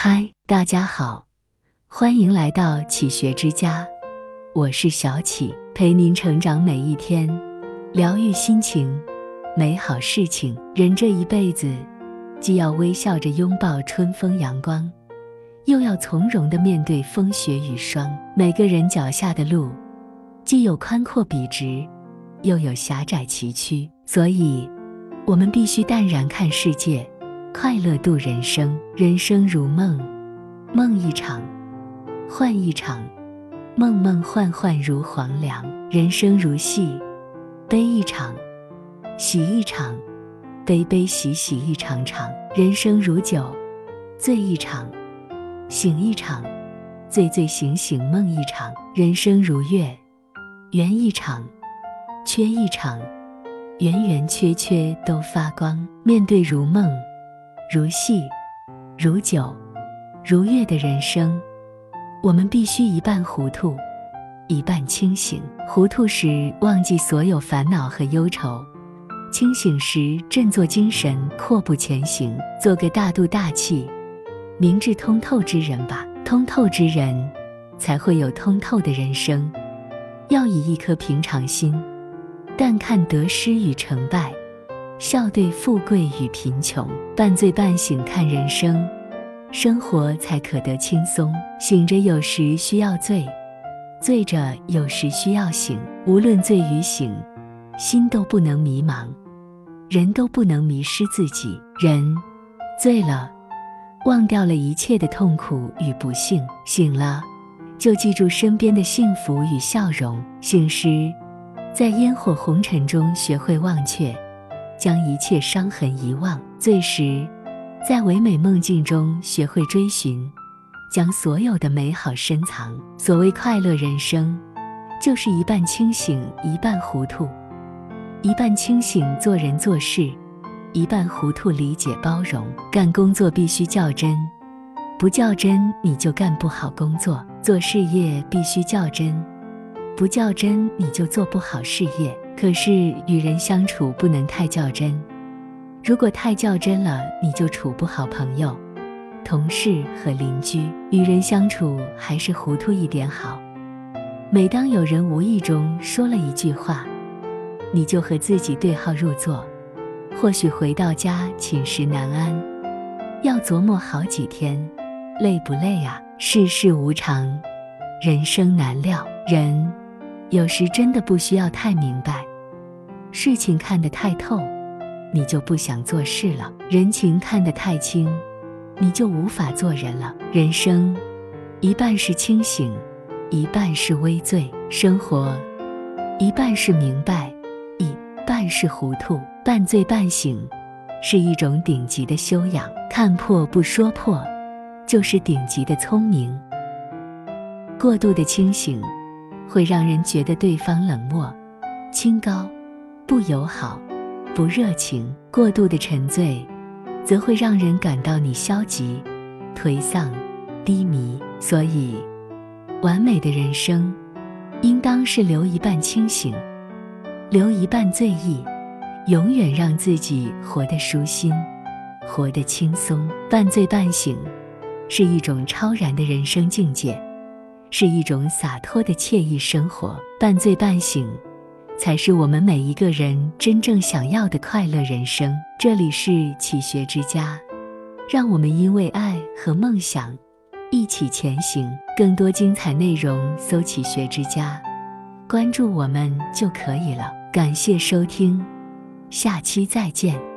嗨，大家好，欢迎来到启学之家，我是小启，陪您成长每一天，疗愈心情，美好事情。人这一辈子，既要微笑着拥抱春风阳光，又要从容的面对风雪雨霜。每个人脚下的路，既有宽阔笔直，又有狭窄崎岖，所以，我们必须淡然看世界。快乐度人生，人生如梦，梦一场，幻一场，梦梦幻幻如黄粱；人生如戏，悲一场，喜一场，悲悲喜喜一场场；人生如酒，醉一场，醒一场，醉醉醒醒梦一场；人生如月，圆一场，缺一场，圆圆缺缺都发光。面对如梦。如戏，如酒，如月的人生，我们必须一半糊涂，一半清醒。糊涂时忘记所有烦恼和忧愁，清醒时振作精神，阔步前行。做个大度大气、明智通透之人吧。通透之人，才会有通透的人生。要以一颗平常心，淡看得失与成败。笑对富贵与贫穷，半醉半醒看人生，生活才可得轻松。醒着有时需要醉，醉着有时需要醒。无论醉与醒，心都不能迷茫，人都不能迷失自己。人醉了，忘掉了一切的痛苦与不幸；醒了，就记住身边的幸福与笑容。醒时，在烟火红尘中学会忘却。将一切伤痕遗忘，醉时，在唯美梦境中学会追寻，将所有的美好深藏。所谓快乐人生，就是一半清醒，一半糊涂；一半清醒做人做事，一半糊涂理解包容。干工作必须较真，不较真你就干不好工作；做事业必须较真，不较真你就做不好事业。可是与人相处不能太较真，如果太较真了，你就处不好朋友、同事和邻居。与人相处还是糊涂一点好。每当有人无意中说了一句话，你就和自己对号入座。或许回到家寝食难安，要琢磨好几天，累不累啊？世事无常，人生难料，人有时真的不需要太明白。事情看得太透，你就不想做事了；人情看得太清，你就无法做人了。人生一半是清醒，一半是微醉；生活一半是明白，一半是糊涂。半醉半醒是一种顶级的修养，看破不说破就是顶级的聪明。过度的清醒会让人觉得对方冷漠、清高。不友好，不热情，过度的沉醉，则会让人感到你消极、颓丧、低迷。所以，完美的人生，应当是留一半清醒，留一半醉意，永远让自己活得舒心，活得轻松。半醉半醒，是一种超然的人生境界，是一种洒脱的惬意生活。半醉半醒。才是我们每一个人真正想要的快乐人生。这里是启学之家，让我们因为爱和梦想一起前行。更多精彩内容，搜“启学之家”，关注我们就可以了。感谢收听，下期再见。